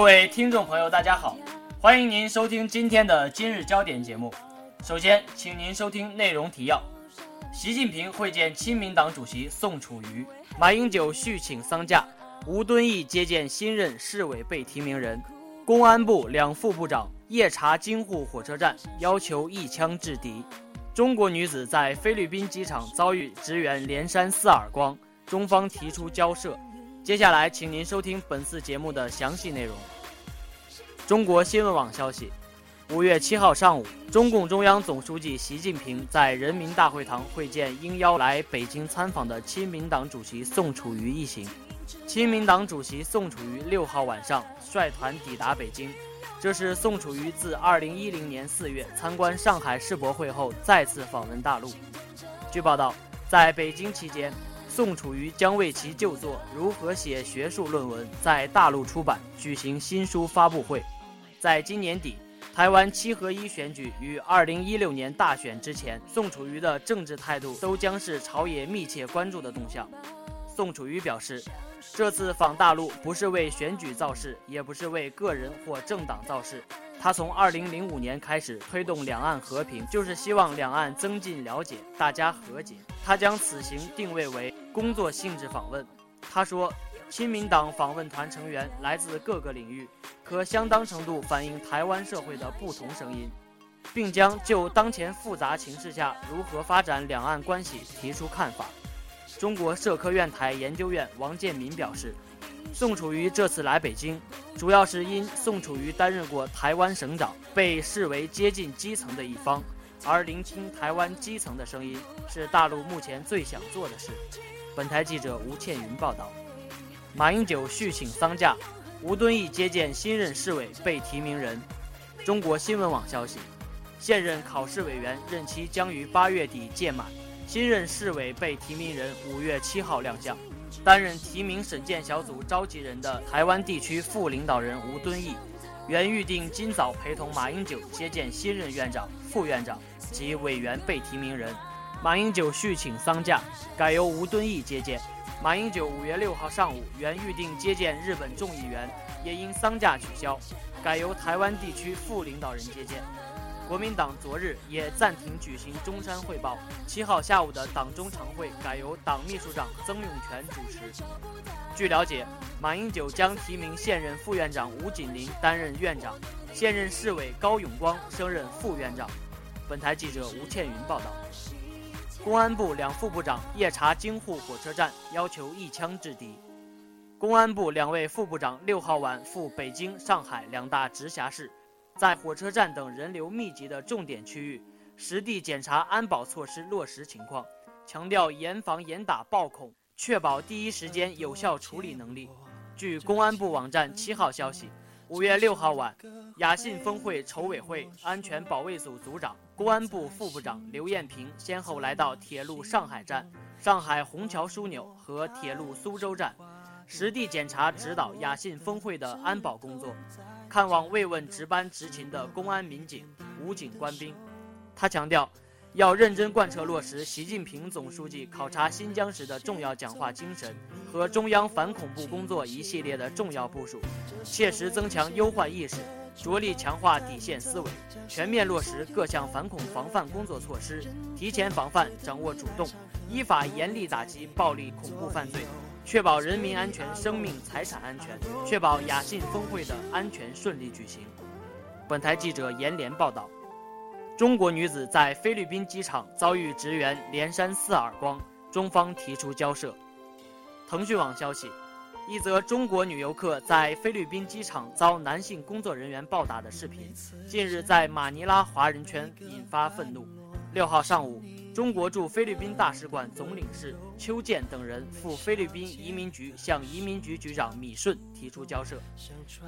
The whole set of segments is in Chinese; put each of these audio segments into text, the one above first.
各位听众朋友，大家好，欢迎您收听今天的今日焦点节目。首先，请您收听内容提要：习近平会见亲民党主席宋楚瑜，马英九续请丧假，吴敦义接见新任市委被提名人，公安部两副部长夜查京沪火车站，要求一枪制敌。中国女子在菲律宾机场遭遇职员连扇四耳光，中方提出交涉。接下来，请您收听本次节目的详细内容。中国新闻网消息，五月七号上午，中共中央总书记习近平在人民大会堂会见应邀来北京参访的亲民党主席宋楚瑜一行。亲民党主席宋楚瑜六号晚上率团抵达北京，这是宋楚瑜自二零一零年四月参观上海世博会后再次访问大陆。据报道，在北京期间。宋楚瑜将为其旧作《如何写学术论文》在大陆出版，举行新书发布会。在今年底，台湾七合一选举与二零一六年大选之前，宋楚瑜的政治态度都将是朝野密切关注的动向。宋楚瑜表示，这次访大陆不是为选举造势，也不是为个人或政党造势。他从二零零五年开始推动两岸和平，就是希望两岸增进了解，大家和解。他将此行定位为工作性质访问。他说，亲民党访问团成员来自各个领域，可相当程度反映台湾社会的不同声音，并将就当前复杂形势下如何发展两岸关系提出看法。中国社科院台研究院王建民表示。宋楚瑜这次来北京，主要是因宋楚瑜担任过台湾省长，被视为接近基层的一方，而聆听台湾基层的声音是大陆目前最想做的事。本台记者吴倩云报道。马英九续请丧假，吴敦义接见新任市委被提名人。中国新闻网消息，现任考试委员任期将于八月底届满，新任市委被提名人五月七号亮相。担任提名审荐小组召集人的台湾地区副领导人吴敦义，原预定今早陪同马英九接见新任院长、副院长及委员被提名人。马英九续请丧假，改由吴敦义接见。马英九五月六号上午原预定接见日本众议员，也因丧假取消，改由台湾地区副领导人接见。国民党昨日也暂停举行中山汇报，七号下午的党中常会改由党秘书长曾永权主持。据了解，马英九将提名现任副院长吴锦麟担任院长，现任市委高永光升任副院长。本台记者吴倩云报道。公安部两副部长夜查京沪火车站，要求一枪制敌。公安部两位副部长六号晚赴北京、上海两大直辖市。在火车站等人流密集的重点区域，实地检查安保措施落实情况，强调严防严打暴恐，确保第一时间有效处理能力。据公安部网站七号消息，五月六号晚，雅信峰会筹委会安全保卫组组长、公安部副部长刘艳平先后来到铁路上海站、上海虹桥枢纽和铁路苏州站，实地检查指导雅信峰会的安保工作。看望慰问值班执勤的公安民警、武警官兵，他强调，要认真贯彻落实习近平总书记考察新疆时的重要讲话精神和中央反恐怖工作一系列的重要部署，切实增强忧患意识，着力强化底线思维，全面落实各项反恐防范工作措施，提前防范、掌握主动，依法严厉打击暴力恐怖犯罪。确保人民安全、生命财产安全，确保雅信峰会的安全顺利举行。本台记者严连报道：中国女子在菲律宾机场遭遇职员连扇四耳光，中方提出交涉。腾讯网消息，一则中国女游客在菲律宾机场遭男性工作人员暴打的视频，近日在马尼拉华人圈引发愤怒。六号上午。中国驻菲律宾大使馆总领事邱健等人赴菲律宾移民局向移民局局长米顺提出交涉，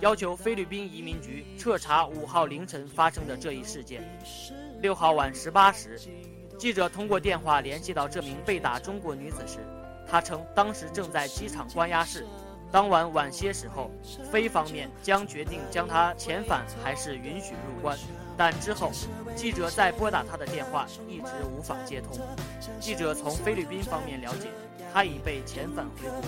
要求菲律宾移民局彻查五号凌晨发生的这一事件。六号晚十八时，记者通过电话联系到这名被打中国女子时，她称当时正在机场关押室。当晚晚些时候，菲方面将决定将他遣返还是允许入关。但之后记者再拨打他的电话一直无法接通。记者从菲律宾方面了解，他已被遣返回国。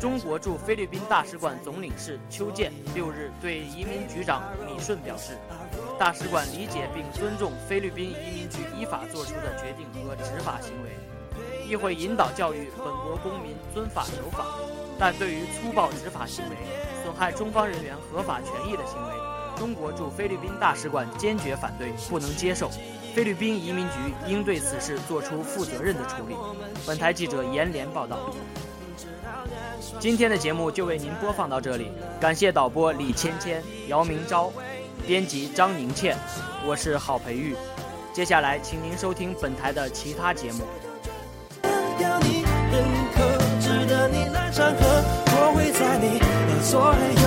中国驻菲律宾大使馆总领事邱健六日对移民局长李顺表示，大使馆理解并尊重菲律宾移民局依法作出的决定和执法行为，亦会引导教育本国公民遵法守法。但对于粗暴执法行为、损害中方人员合法权益的行为，中国驻菲律宾大使馆坚决反对，不能接受。菲律宾移民局应对此事做出负责任的处理。本台记者严连报道。今天的节目就为您播放到这里，感谢导播李芊芊、姚明昭，编辑张宁倩，我是郝培玉。接下来，请您收听本台的其他节目。认可值得你来唱歌我会在你耳左右